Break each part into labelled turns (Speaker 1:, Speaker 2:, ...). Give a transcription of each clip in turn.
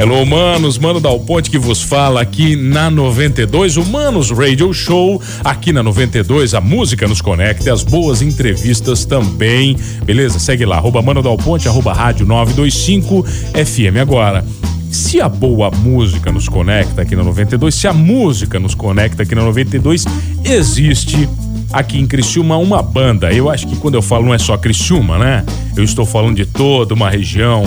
Speaker 1: Hello, humanos, Mano Dal Ponte que vos fala aqui na 92, Humanos Radio Show, aqui na 92, a música nos conecta as boas entrevistas também, beleza? Segue lá, arroba Mano Dal Ponte, arroba rádio 925 FM. Agora, se a boa música nos conecta aqui na 92, se a música nos conecta aqui na 92, existe aqui em Criciúma uma banda. Eu acho que quando eu falo não é só Criciúma, né? Eu estou falando de toda uma região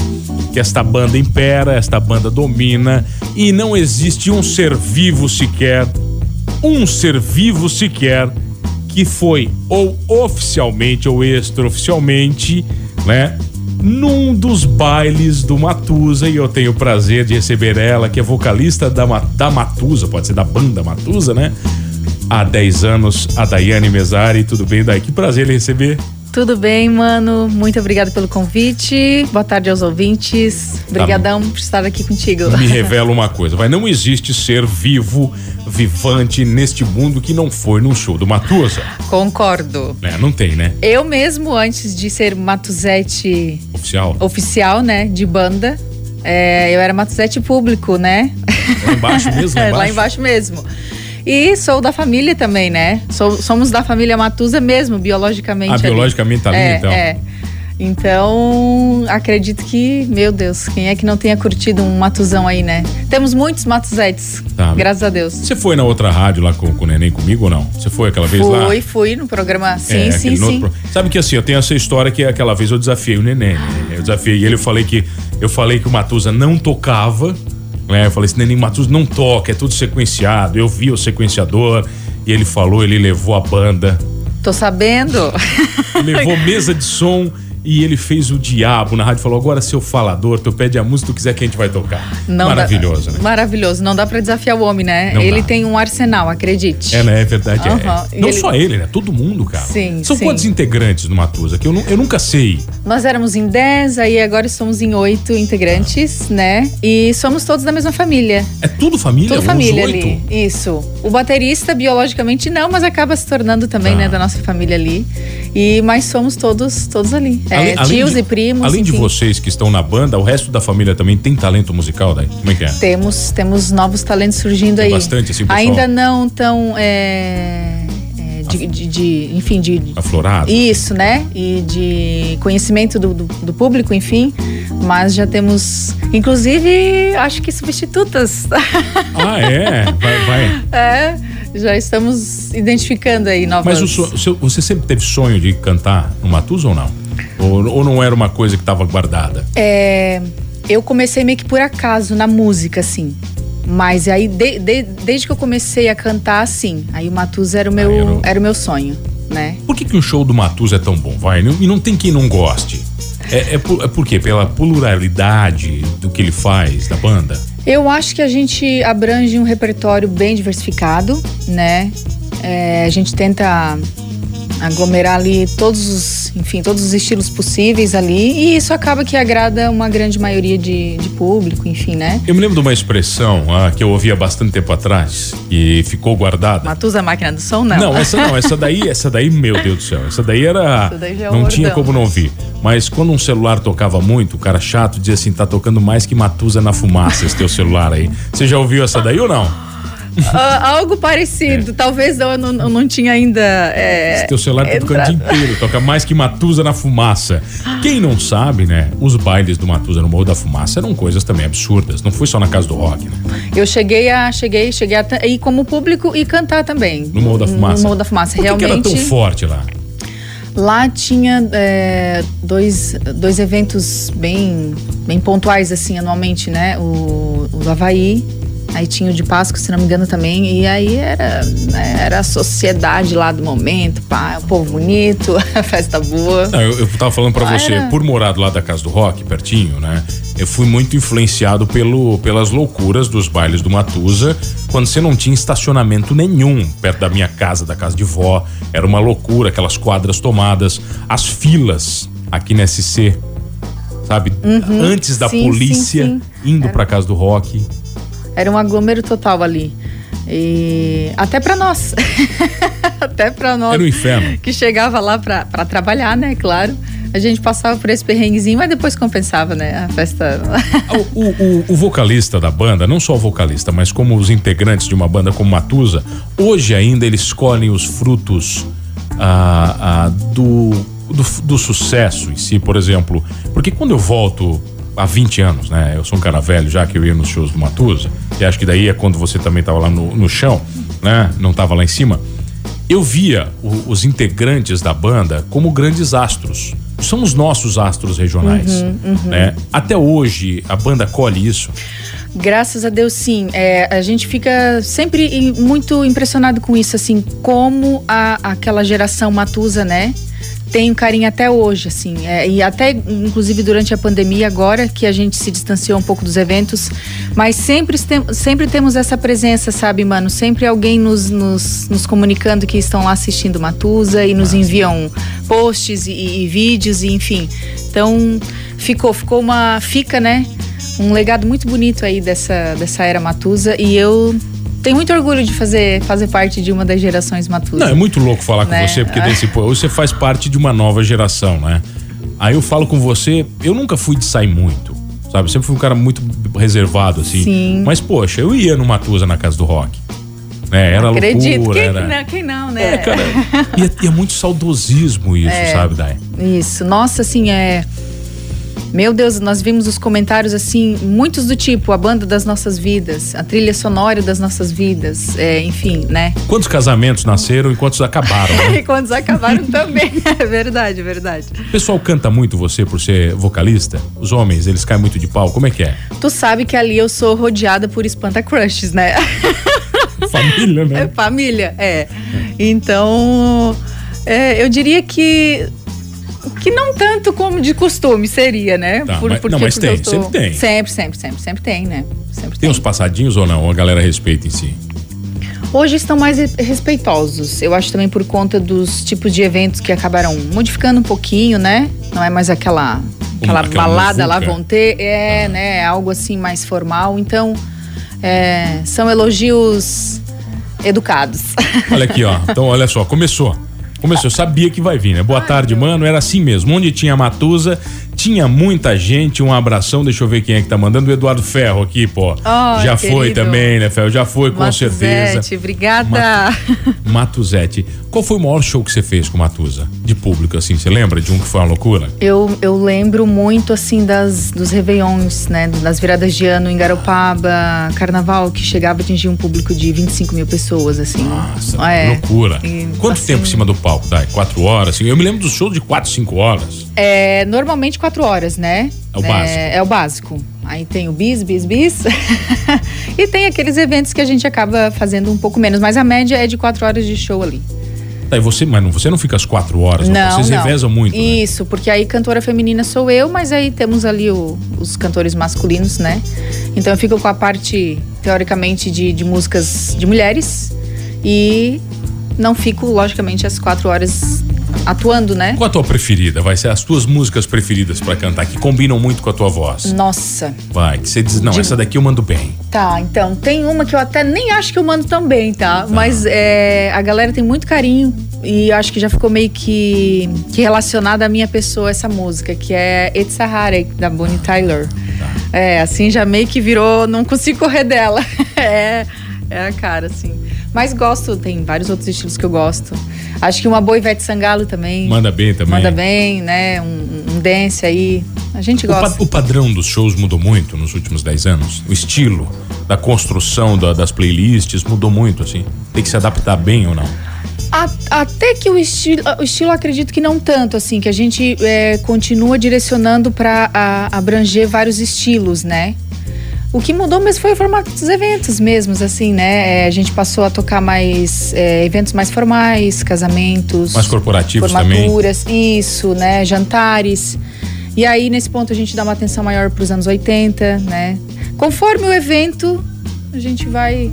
Speaker 1: que esta banda impera, esta banda domina e não existe um ser vivo sequer, um ser vivo sequer que foi ou oficialmente ou extraoficialmente, né? Num dos bailes do Matusa e eu tenho o prazer de receber ela, que é vocalista da, da Matusa, pode ser da banda Matusa, né? Há 10 anos, a Daiane Mesari. Tudo bem, Dai? Que prazer lhe receber.
Speaker 2: Tudo bem, mano. Muito obrigado pelo convite. Boa tarde aos ouvintes. Obrigadão tá. por estar aqui contigo.
Speaker 1: Me revela uma coisa, vai não existe ser vivo, vivante neste mundo que não foi num show do Matusa.
Speaker 2: Concordo.
Speaker 1: É, não tem, né?
Speaker 2: Eu mesmo antes de ser Matuzete
Speaker 1: oficial,
Speaker 2: oficial, né, de banda, é, eu era Matuzete público, né?
Speaker 1: Lá embaixo mesmo, lá
Speaker 2: embaixo. lá embaixo mesmo. E sou da família também, né? Sou, somos da família Matusa mesmo, biologicamente.
Speaker 1: Ah, biologicamente tá ali,
Speaker 2: é,
Speaker 1: então.
Speaker 2: É. Então, acredito que, meu Deus, quem é que não tenha curtido um matuzão aí, né? Temos muitos matuzetes, tá. graças a Deus.
Speaker 1: Você foi na outra rádio lá com, com o Neném comigo ou não? Você foi aquela vez
Speaker 2: fui,
Speaker 1: lá?
Speaker 2: Fui, fui no programa, sim, é, sim, sim.
Speaker 1: Pro... Sabe que assim, eu tenho essa história que aquela vez eu desafiei o Neném, né? Eu desafiei ele, eu falei que, eu falei que o Matusa não tocava, né? Eu falei, esse Neném Matus não toca, é tudo sequenciado. Eu vi o sequenciador e ele falou, ele levou a banda.
Speaker 2: Tô sabendo.
Speaker 1: levou mesa de som e ele fez o diabo na rádio falou agora seu falador tu pede a música que tu quiser que a gente vai tocar. Não maravilhoso
Speaker 2: dá,
Speaker 1: né?
Speaker 2: Maravilhoso. Não dá para desafiar o homem né? Não ele dá. tem um arsenal acredite.
Speaker 1: É né? É verdade uhum. é. não ele... só ele né? Todo mundo cara.
Speaker 2: Sim
Speaker 1: são
Speaker 2: sim.
Speaker 1: quantos integrantes no Matusa que eu, eu nunca sei?
Speaker 2: Nós éramos em 10 aí agora estamos em oito integrantes ah. né? E somos todos da mesma família.
Speaker 1: É tudo família?
Speaker 2: Tudo família ali. isso. O baterista biologicamente não mas acaba se tornando também ah. né da nossa família ali e mas somos todos todos ali é, além, tios
Speaker 1: de,
Speaker 2: e primos.
Speaker 1: Além enfim. de vocês que estão na banda, o resto da família também tem talento musical, daí? Como é que é?
Speaker 2: Temos, temos novos talentos surgindo
Speaker 1: tem
Speaker 2: aí.
Speaker 1: Bastante, assim, pessoal.
Speaker 2: Ainda não tão. É, de, de, de, enfim, de.
Speaker 1: Aflorado.
Speaker 2: Isso, né? E de conhecimento do, do, do, público, enfim. Mas já temos, inclusive, acho que substitutas.
Speaker 1: Ah, é? Vai, vai.
Speaker 2: É, já estamos identificando aí novas.
Speaker 1: Mas o, você sempre teve sonho de cantar no Matusa ou não? Ou, ou não era uma coisa que estava guardada?
Speaker 2: É, eu comecei meio que por acaso na música, assim. Mas aí, de, de, desde que eu comecei a cantar, assim, aí o Matusa era o meu, ah, não... era o meu sonho, né?
Speaker 1: Por que, que o show do Matusa é tão bom, vai? E não tem quem não goste. É, é, por, é por quê? Pela pluralidade do que ele faz, da banda?
Speaker 2: Eu acho que a gente abrange um repertório bem diversificado, né? É, a gente tenta aglomerar ali todos os, enfim, todos os estilos possíveis ali e isso acaba que agrada uma grande maioria de, de público, enfim, né?
Speaker 1: Eu me lembro de uma expressão ah, que eu ouvia bastante tempo atrás e ficou guardada.
Speaker 2: Matusa máquina do som, não.
Speaker 1: Não, essa não, essa daí, essa daí, meu Deus do céu, essa daí era, essa daí é não tinha como não ouvir. Mas quando um celular tocava muito, o cara chato dizia assim, tá tocando mais que Matusa na fumaça esse teu celular aí. Você já ouviu essa daí ou não?
Speaker 2: Uh, algo parecido. É. Talvez eu não, eu não tinha ainda. É,
Speaker 1: teu celular tá tocando o dia inteiro, toca mais que Matusa na fumaça. Quem não sabe, né? Os bailes do Matusa no Morro da Fumaça eram coisas também absurdas. Não foi só na casa do rock, né?
Speaker 2: Eu cheguei a. Cheguei, cheguei a ir como público e cantar também.
Speaker 1: No Morro da Fumaça.
Speaker 2: No Morro da Fumaça,
Speaker 1: Por que
Speaker 2: realmente.
Speaker 1: Que era tão forte lá?
Speaker 2: Lá tinha é, dois, dois eventos bem, bem pontuais, assim, anualmente, né? O, o Havaí Aí tinha o de Páscoa, se não me engano, também. E aí era, era a sociedade lá do momento, pá, o povo bonito, a festa boa.
Speaker 1: Não, eu, eu tava falando para você,
Speaker 2: era...
Speaker 1: por morar lado da Casa do Rock, pertinho, né? Eu fui muito influenciado pelo, pelas loucuras dos bailes do Matusa, quando você não tinha estacionamento nenhum perto da minha casa, da casa de vó. Era uma loucura, aquelas quadras tomadas, as filas aqui na SC, sabe?
Speaker 2: Uhum,
Speaker 1: Antes da
Speaker 2: sim,
Speaker 1: polícia
Speaker 2: sim, sim.
Speaker 1: indo para casa do rock.
Speaker 2: Era um aglomero total ali. E até para nós. até para nós.
Speaker 1: Era um inferno.
Speaker 2: Que chegava lá para trabalhar, né? Claro. A gente passava por esse perrenguezinho, mas depois compensava, né? A festa.
Speaker 1: o, o, o, vocalista da banda, não só o vocalista, mas como os integrantes de uma banda como Matusa, hoje ainda eles colhem os frutos ah, ah, do, do, do sucesso em si, por exemplo. Porque quando eu volto há 20 anos, né? Eu sou um cara velho já que eu ia nos shows do Matusa, e acho que daí é quando você também estava lá no, no chão, né? Não estava lá em cima. Eu via o, os integrantes da banda como grandes astros são os nossos astros regionais. Uhum, uhum. Né? Até hoje, a banda colhe isso.
Speaker 2: Graças a Deus, sim. É, a gente fica sempre muito impressionado com isso, assim, como a, aquela geração Matusa, né? Tenho carinho até hoje, assim. É, e até, inclusive, durante a pandemia, agora que a gente se distanciou um pouco dos eventos, mas sempre, sempre temos essa presença, sabe, mano? Sempre alguém nos, nos, nos comunicando que estão lá assistindo Matusa e nos enviam posts e, e vídeos, e enfim. Então, ficou, ficou uma. Fica, né? Um legado muito bonito aí dessa, dessa era Matusa e eu tenho muito orgulho de fazer, fazer parte de uma das gerações Matusa.
Speaker 1: Não, é muito louco falar né? com você, porque desse, pô, você faz parte de uma nova geração, né? Aí eu falo com você, eu nunca fui de sair muito, sabe? Sempre fui um cara muito reservado, assim.
Speaker 2: Sim.
Speaker 1: Mas, poxa, eu ia no Matusa na casa do rock. Né? Era
Speaker 2: Acredito.
Speaker 1: loucura.
Speaker 2: Quem,
Speaker 1: era...
Speaker 2: não, quem não, né?
Speaker 1: É, cara. e, é, e é muito saudosismo isso, é, sabe, Dai?
Speaker 2: Isso. Nossa, assim, é meu Deus, nós vimos os comentários assim, muitos do tipo, a banda das nossas vidas, a trilha sonora das nossas vidas, é, enfim, né?
Speaker 1: Quantos casamentos nasceram e quantos acabaram? Né?
Speaker 2: e quantos acabaram também, é verdade, é verdade.
Speaker 1: O pessoal canta muito você por ser vocalista? Os homens, eles caem muito de pau, como é que é?
Speaker 2: Tu sabe que ali eu sou rodeada por espanta crushes, né?
Speaker 1: Família, né?
Speaker 2: É família, é. Então, é, eu diria que que não tanto como de costume seria, né?
Speaker 1: Tá, Por, mas, não, mas tem, tô... sempre tem.
Speaker 2: Sempre, sempre, sempre, sempre tem, né? Sempre
Speaker 1: tem, tem uns passadinhos ou não? A galera respeita em si?
Speaker 2: Hoje estão mais respeitosos. Eu acho também por conta dos tipos de eventos que acabaram modificando um pouquinho, né? Não é mais aquela aquela, aquela balada lá vão ter, é, ah. né? Algo assim mais formal. Então, é, são elogios educados.
Speaker 1: Olha aqui, ó. Então, olha só, começou. Começou, eu sabia que vai vir, né? Boa tarde, mano. Era assim mesmo. Onde tinha Matusa, tinha muita gente. Um abração. Deixa eu ver quem é que tá mandando. O Eduardo Ferro aqui, pô.
Speaker 2: Oh,
Speaker 1: Já foi
Speaker 2: querido.
Speaker 1: também, né, Ferro? Já foi, com
Speaker 2: Matuzete,
Speaker 1: certeza.
Speaker 2: Obrigada.
Speaker 1: Mat Matuzete. Qual foi o maior show que você fez com Matusa? De público, assim? Você lembra de um que foi uma loucura?
Speaker 2: Eu, eu lembro muito, assim, das, dos Réveillons, né? Das viradas de ano em Garopaba, Carnaval, que chegava a atingir um público de 25 mil pessoas, assim.
Speaker 1: Nossa, é. loucura. E, Quanto assim, tempo em cima do palco? palco, Dai? Quatro horas? Assim, eu me lembro do show de quatro, cinco horas.
Speaker 2: É, normalmente quatro horas, né?
Speaker 1: É o básico.
Speaker 2: É, é o básico. Aí tem o bis, bis, bis. e tem aqueles eventos que a gente acaba fazendo um pouco menos, mas a média é de quatro horas de show ali.
Speaker 1: Tá, e você, mas você não fica as quatro horas,
Speaker 2: não,
Speaker 1: vocês
Speaker 2: não.
Speaker 1: revezam muito. Né?
Speaker 2: Isso,
Speaker 1: né?
Speaker 2: porque aí cantora feminina sou eu, mas aí temos ali o, os cantores masculinos, né? Então eu fico com a parte, teoricamente, de, de músicas de mulheres e não fico, logicamente, as quatro horas atuando, né?
Speaker 1: Qual a tua preferida? Vai ser as tuas músicas preferidas para cantar, que combinam muito com a tua voz.
Speaker 2: Nossa.
Speaker 1: Vai, que você diz, não, de... essa daqui eu mando bem.
Speaker 2: Tá, então, tem uma que eu até nem acho que eu mando tão bem, tá? tá. Mas é, a galera tem muito carinho e acho que já ficou meio que, que relacionada à minha pessoa essa música, que é It's Sahara, da Bonnie Tyler. Tá. É, assim já meio que virou, não consigo correr dela. é, é a cara, assim. Mas gosto, tem vários outros estilos que eu gosto. Acho que uma boa Ivete Sangalo também.
Speaker 1: Manda bem também.
Speaker 2: Manda bem, né? Um, um dance aí. A gente gosta.
Speaker 1: O, pa o, padrão dos shows mudou muito nos últimos 10 anos? O estilo da construção da, das playlists mudou muito, assim? Tem que se adaptar bem ou não?
Speaker 2: Até que o estilo, o estilo acredito que não tanto, assim, que a gente é, continua direcionando para abranger vários estilos, né? O que mudou mesmo foi o formato dos eventos mesmos, assim, né? É, a gente passou a tocar mais é, eventos mais formais, casamentos.
Speaker 1: Mais corporativos
Speaker 2: formaturas,
Speaker 1: também.
Speaker 2: isso, né? Jantares. E aí, nesse ponto, a gente dá uma atenção maior para os anos 80, né? Conforme o evento, a gente vai.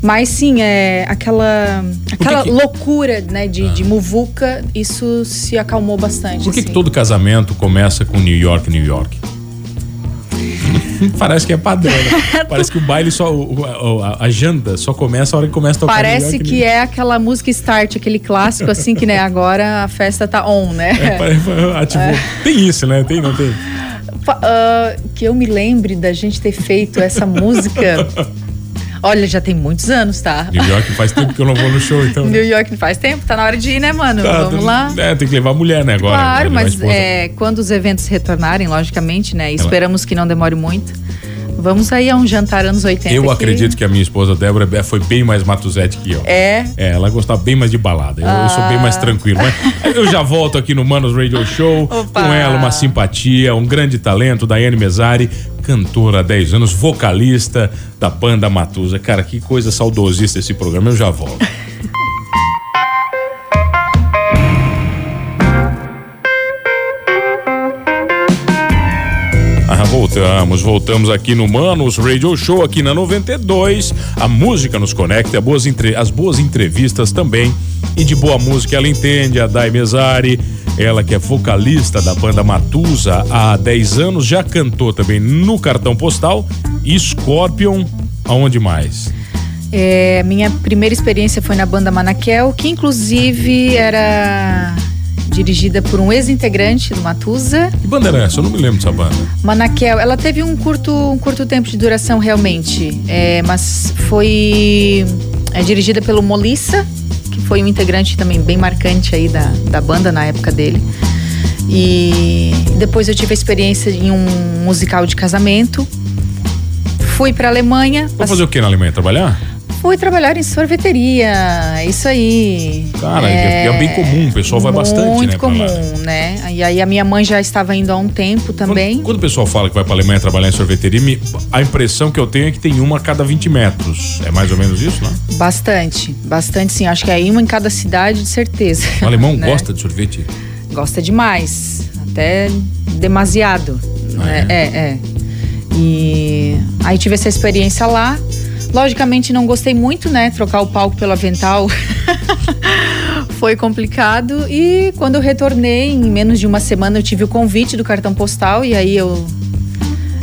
Speaker 2: Mas sim, é aquela, aquela que que... loucura né, de, ah. de muvuca, isso se acalmou bastante.
Speaker 1: Por que,
Speaker 2: assim.
Speaker 1: que todo casamento começa com New York, New York? Parece que é padrão. Né? Parece que o baile só. O, a, a, janta só começa a hora que começa a tocar.
Speaker 2: Parece que é aquela música start, aquele clássico, assim, que né, agora a festa tá on, né?
Speaker 1: É, tipo, é. Tem isso, né? Tem, não tem?
Speaker 2: Uh, que eu me lembre da gente ter feito essa música. Olha, já tem muitos anos, tá?
Speaker 1: New York faz tempo que eu não vou no show, então.
Speaker 2: New York faz tempo, tá na hora de ir, né, mano? Tá, Vamos lá.
Speaker 1: É, tem que levar a mulher, né, agora.
Speaker 2: Claro, mas é, quando os eventos retornarem, logicamente, né? Esperamos que não demore muito. Vamos aí a um jantar anos 80.
Speaker 1: Eu acredito que a minha esposa Débora é, foi bem mais matuzete que eu.
Speaker 2: É?
Speaker 1: É, ela gostava bem mais de balada. Eu, ah. eu sou bem mais ah. tranquilo. Mas eu já volto aqui no Manos Radio Show. Opa. Com ela, uma simpatia, um grande talento, Daiane Mesari, cantora há 10 anos, vocalista da banda Matusa. Cara, que coisa saudosista esse programa. Eu já volto. voltamos, voltamos aqui no Manos Radio Show, aqui na 92. A música nos conecta, boas entre... as boas entrevistas também. E de boa música ela entende, a Dai Mesari, ela que é vocalista da banda Matusa há 10 anos, já cantou também no cartão postal. Scorpion, aonde mais?
Speaker 2: É, minha primeira experiência foi na banda Manaquel, que inclusive era dirigida por um ex-integrante do Matusa.
Speaker 1: Que banda era essa? Eu não me lembro dessa banda.
Speaker 2: Manaquel, ela teve um curto, um curto tempo de duração realmente, é, mas foi é, dirigida pelo Molissa, que foi um integrante também bem marcante aí da, da banda na época dele. E depois eu tive a experiência em um musical de casamento. Fui para Alemanha.
Speaker 1: Vou fazer o que na Alemanha? Trabalhar?
Speaker 2: Fui trabalhar em sorveteria, isso aí.
Speaker 1: Cara, é, é bem comum, o pessoal vai bastante, né?
Speaker 2: Muito comum, né? E aí a minha mãe já estava indo há um tempo também.
Speaker 1: Quando, quando o pessoal fala que vai para Alemanha trabalhar em sorveteria, a impressão que eu tenho é que tem uma a cada 20 metros. É mais ou menos isso, né?
Speaker 2: Bastante, bastante sim. Acho que é uma em cada cidade, de certeza.
Speaker 1: O alemão né? gosta de sorvete?
Speaker 2: Gosta demais, até demasiado. Ah, né? é? é, é. E aí tive essa experiência lá. Logicamente não gostei muito, né? Trocar o palco pelo avental foi complicado. E quando eu retornei, em menos de uma semana, eu tive o convite do cartão postal e aí eu.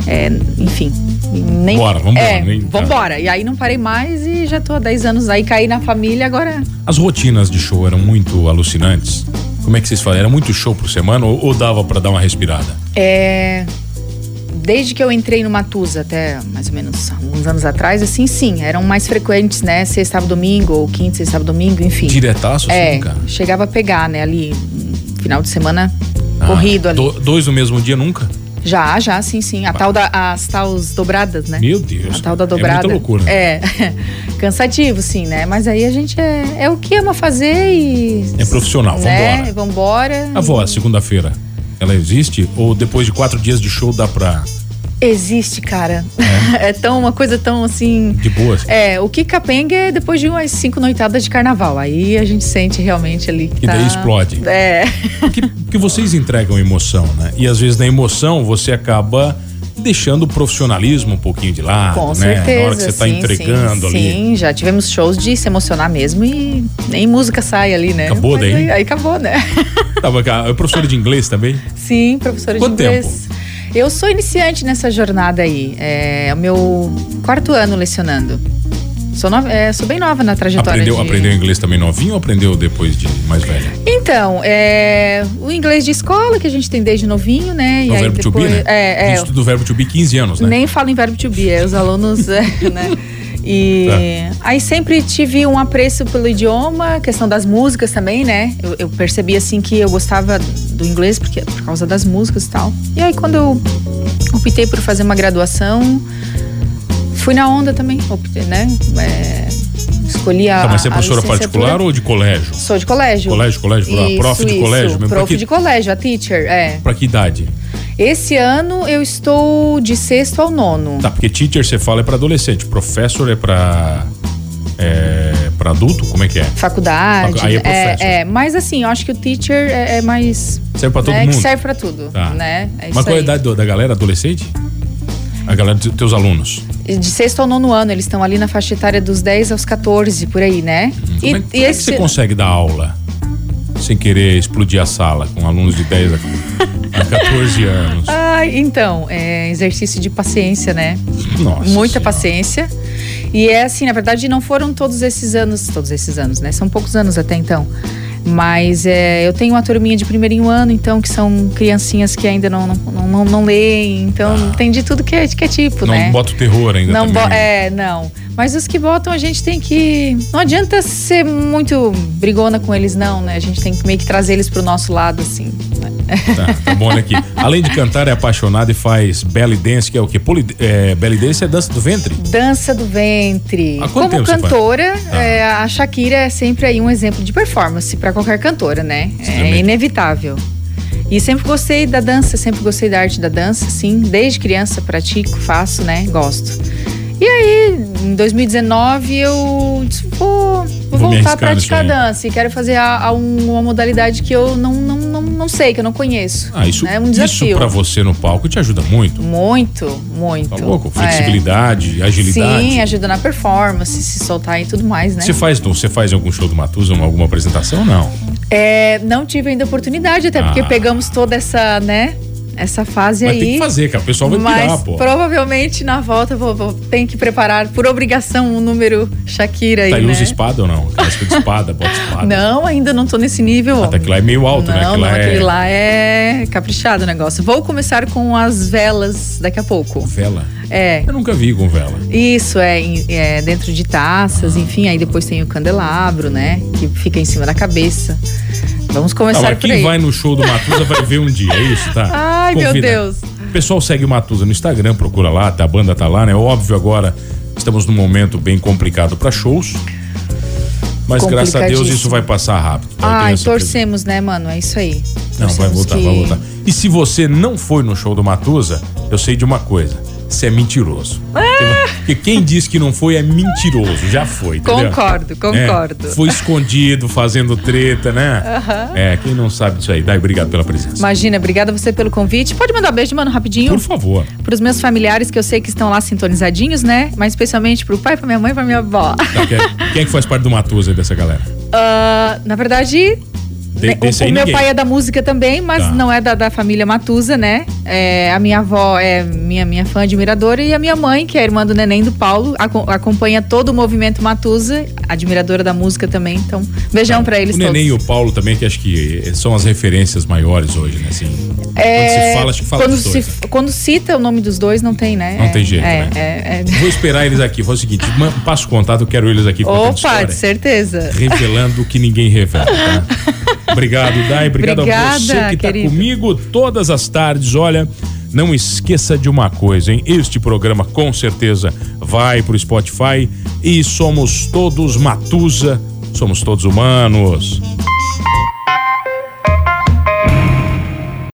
Speaker 2: É, enfim. Nem,
Speaker 1: Bora, vambora. É,
Speaker 2: nem, vambora. E aí não parei mais e já tô há 10 anos aí, caí na família agora.
Speaker 1: As rotinas de show eram muito alucinantes? Como é que vocês falam? Era muito show por semana ou, ou dava para dar uma respirada?
Speaker 2: É desde que eu entrei no Matusa, até mais ou menos uns anos atrás, assim, sim, eram mais frequentes, né? Sexta, sábado, domingo, ou quinta, sexta, sábado, domingo, enfim.
Speaker 1: Diretaço,
Speaker 2: é, assim, cara? chegava a pegar, né? Ali, final de semana, ah, corrido ali. Do,
Speaker 1: dois no mesmo dia, nunca?
Speaker 2: Já, já, sim, sim. A tal da, as tals dobradas, né?
Speaker 1: Meu Deus.
Speaker 2: A tal da dobrada. É
Speaker 1: muita loucura.
Speaker 2: É. Cansativo, sim, né? Mas aí a gente é, é o que ama fazer e.
Speaker 1: É profissional,
Speaker 2: né?
Speaker 1: vambora.
Speaker 2: Vambora.
Speaker 1: A voz, segunda-feira. Ela existe? Ou depois de quatro dias de show dá pra.
Speaker 2: Existe, cara. É. é, tão uma coisa tão assim.
Speaker 1: De boas.
Speaker 2: É, o que capenga é depois de umas cinco noitadas de carnaval. Aí a gente sente realmente ali que.
Speaker 1: E tá... daí explode.
Speaker 2: É.
Speaker 1: Porque, porque vocês entregam emoção, né? E às vezes na emoção você acaba deixando o profissionalismo um pouquinho de lado,
Speaker 2: Com
Speaker 1: né?
Speaker 2: certeza.
Speaker 1: Na hora que você está entregando
Speaker 2: sim,
Speaker 1: ali.
Speaker 2: Sim, já tivemos shows de se emocionar mesmo e nem música sai ali, né?
Speaker 1: Acabou daí?
Speaker 2: Aí, aí, acabou, né?
Speaker 1: Tava, é professora de inglês também?
Speaker 2: Sim, professora
Speaker 1: Quanto
Speaker 2: de inglês.
Speaker 1: Tempo?
Speaker 2: Eu sou iniciante nessa jornada aí. É o meu quarto ano lecionando. Sou, no, é, sou bem nova na trajetória.
Speaker 1: Aprendeu,
Speaker 2: de...
Speaker 1: aprendeu inglês também novinho ou aprendeu depois de mais velha?
Speaker 2: Então, é, o inglês de escola que a gente tem desde novinho, né?
Speaker 1: No
Speaker 2: e
Speaker 1: verbo
Speaker 2: depois,
Speaker 1: to be, né?
Speaker 2: É,
Speaker 1: é. do verbo to be 15 anos, né?
Speaker 2: Nem falo em verbo to be, é, os alunos, é, né? E tá. aí sempre tive um apreço pelo idioma, questão das músicas também, né? Eu, eu, percebi assim que eu gostava do inglês porque por causa das músicas e tal. E aí quando eu optei por fazer uma graduação, fui na onda também, né? É, escolhi a.
Speaker 1: Tá, mas você é professora particular ou de colégio?
Speaker 2: Sou de colégio.
Speaker 1: Colégio, colégio, isso, prof de
Speaker 2: isso,
Speaker 1: colégio mesmo.
Speaker 2: Prof que... de colégio, a teacher, é.
Speaker 1: Pra que idade?
Speaker 2: Esse ano eu estou de sexto ao nono.
Speaker 1: Tá, porque teacher você fala é para adolescente, professor é para é, para adulto, como é que é?
Speaker 2: Faculdade.
Speaker 1: Aí é professor.
Speaker 2: É, é, mas assim, eu acho que o teacher é, é mais.
Speaker 1: Serve para todo
Speaker 2: é,
Speaker 1: mundo.
Speaker 2: Serve para tudo,
Speaker 1: Tá.
Speaker 2: né? É
Speaker 1: Mas qual é a idade da galera adolescente? A galera dos teus alunos.
Speaker 2: De sexto ao nono ano, eles estão ali na faixa etária dos 10 aos 14, por aí, né?
Speaker 1: Como, é, como é que você consegue dar aula sem querer explodir a sala com alunos de 10 a, a 14 anos?
Speaker 2: Ai, então, é exercício de paciência, né?
Speaker 1: Nossa
Speaker 2: Muita
Speaker 1: Senhora.
Speaker 2: paciência. E é assim, na verdade, não foram todos esses anos, todos esses anos, né? São poucos anos até então. Mas é, eu tenho uma turminha de primeirinho ano, então, que são criancinhas que ainda não, não, não, não, não leem. Então, tem de tudo que é, que é tipo,
Speaker 1: Ah. Não
Speaker 2: né?
Speaker 1: bota o terror ainda
Speaker 2: Não,
Speaker 1: também.
Speaker 2: bo- é, não. Mas os que botam, a gente tem que. Não adianta ser muito brigona com eles, não, né? A gente tem que meio que trazer eles pro nosso lado, assim. né?
Speaker 1: Tá, tá bom olha aqui. Além de cantar, é apaixonado e faz belly dance, que é o quê? Poli, é, belly dance é dança do ventre?
Speaker 2: Dança do ventre.
Speaker 1: Há
Speaker 2: Como cantora,
Speaker 1: Ah.
Speaker 2: é, a Shakira é sempre aí um exemplo de performance para qualquer cantora, né? É inevitável. E sempre gostei da dança, sempre gostei da arte da dança, sim. Desde criança pratico, faço, né? Gosto. E aí, em 2019, eu disse, vou, vou, voltar a praticar dança. E quero fazer a, a um- uma modalidade que eu não, não, não, não sei, que eu não conheço.
Speaker 1: Ah, isso,
Speaker 2: É um
Speaker 1: isso
Speaker 2: desafio.
Speaker 1: pra você no palco te ajuda muito.
Speaker 2: Muito, muito.
Speaker 1: Tá louco?
Speaker 2: É.
Speaker 1: Flexibilidade, agilidade.
Speaker 2: Sim, ajuda na performance, se soltar e tudo mais, né?
Speaker 1: Você faz, você faz algum show do Matusa, alguma apresentação? Não.
Speaker 2: É, não tive ainda oportunidade, até porque
Speaker 1: Ah.
Speaker 2: pegamos toda essa, né? Essa fase
Speaker 1: Mas
Speaker 2: aí.
Speaker 1: tem que fazer, cara. O pessoal vai
Speaker 2: mas
Speaker 1: pirar, pô.
Speaker 2: provavelmente na volta vou, vou tenho que preparar por obrigação um número Shakira aí,
Speaker 1: Tá,
Speaker 2: né?
Speaker 1: usa espada ou não? Clássica de espada, bota espada.
Speaker 2: Não, ainda não tô nesse nível.
Speaker 1: Até que lá é meio alto,
Speaker 2: não,
Speaker 1: né? Que
Speaker 2: não,
Speaker 1: lá
Speaker 2: aquele
Speaker 1: é
Speaker 2: lá é caprichado o negócio. Vou começar com as velas daqui a pouco.
Speaker 1: vela.
Speaker 2: É.
Speaker 1: Eu nunca vi com vela.
Speaker 2: Isso, é, é dentro de taças, enfim, aí depois tem o candelabro, né? Que fica em cima da cabeça. Vamos
Speaker 1: Tá,
Speaker 2: começar
Speaker 1: mas
Speaker 2: por
Speaker 1: quem
Speaker 2: aí.
Speaker 1: vai no show do Matusa vai ver um dia, é isso, tá?
Speaker 2: Ai, meu. Deus.
Speaker 1: O pessoal segue o Matusa no Instagram, procura lá, tá? a banda tá lá, né? Óbvio, agora estamos num momento bem complicado pra shows. Mas graças a Deus isso vai passar rápido. tá? Essa
Speaker 2: torcemos, né, mano? É isso aí.
Speaker 1: Não, vai
Speaker 2: Torcemos
Speaker 1: voltar,
Speaker 2: que-
Speaker 1: vai voltar. E se você não foi no show do Matusa, eu sei de uma coisa. Você é mentiroso.
Speaker 2: Ah!
Speaker 1: Porque quem diz que não foi é mentiroso. Já foi, entendeu?
Speaker 2: Concordo, concordo.
Speaker 1: É, foi escondido, fazendo treta, né? É, quem não sabe disso aí. Dai, obrigado pela presença.
Speaker 2: Imagina, obrigada você pelo convite. Pode mandar um beijo, mano, rapidinho.
Speaker 1: Por favor.
Speaker 2: Pros meus familiares que eu sei que estão lá sintonizadinhos, né? Mas especialmente pro pai, pra minha mãe e pra minha avó.
Speaker 1: Tá, quem, quem é que faz parte do Matusa aí dessa galera?
Speaker 2: Ah, na verdade,
Speaker 1: De-
Speaker 2: né,
Speaker 1: desse
Speaker 2: o, o meu
Speaker 1: ninguém.
Speaker 2: pai é da música também, mas
Speaker 1: Tá.
Speaker 2: não é da, da família Matusa, né? É, a minha avó é minha, minha fã admiradora e a minha mãe, que é irmã do neném do Paulo, aco- acompanha todo o movimento Matusa, admiradora da música também. Então, beijão pra eles
Speaker 1: O
Speaker 2: todos.
Speaker 1: Neném e o Paulo também, que acho que são as referências maiores hoje, né? Assim,
Speaker 2: É,
Speaker 1: quando se fala, acho que fala
Speaker 2: quando,
Speaker 1: dos dois.
Speaker 2: se- quando cita o nome dos dois, não tem, né?
Speaker 1: Não
Speaker 2: É,
Speaker 1: tem jeito,
Speaker 2: é,
Speaker 1: né?
Speaker 2: é, é.
Speaker 1: Vou esperar eles aqui. Faz o seguinte, passa o contato, eu quero eles aqui
Speaker 2: Opa,
Speaker 1: história.
Speaker 2: de certeza.
Speaker 1: revelando o que ninguém revela. Tá? Obrigado, Dai. Obrigado a
Speaker 2: Obrigada,
Speaker 1: você que está comigo todas as tardes. Olha, não esqueça de uma coisa, hein? Este programa com certeza vai pro Spotify e somos todos Matusa, somos todos humanos.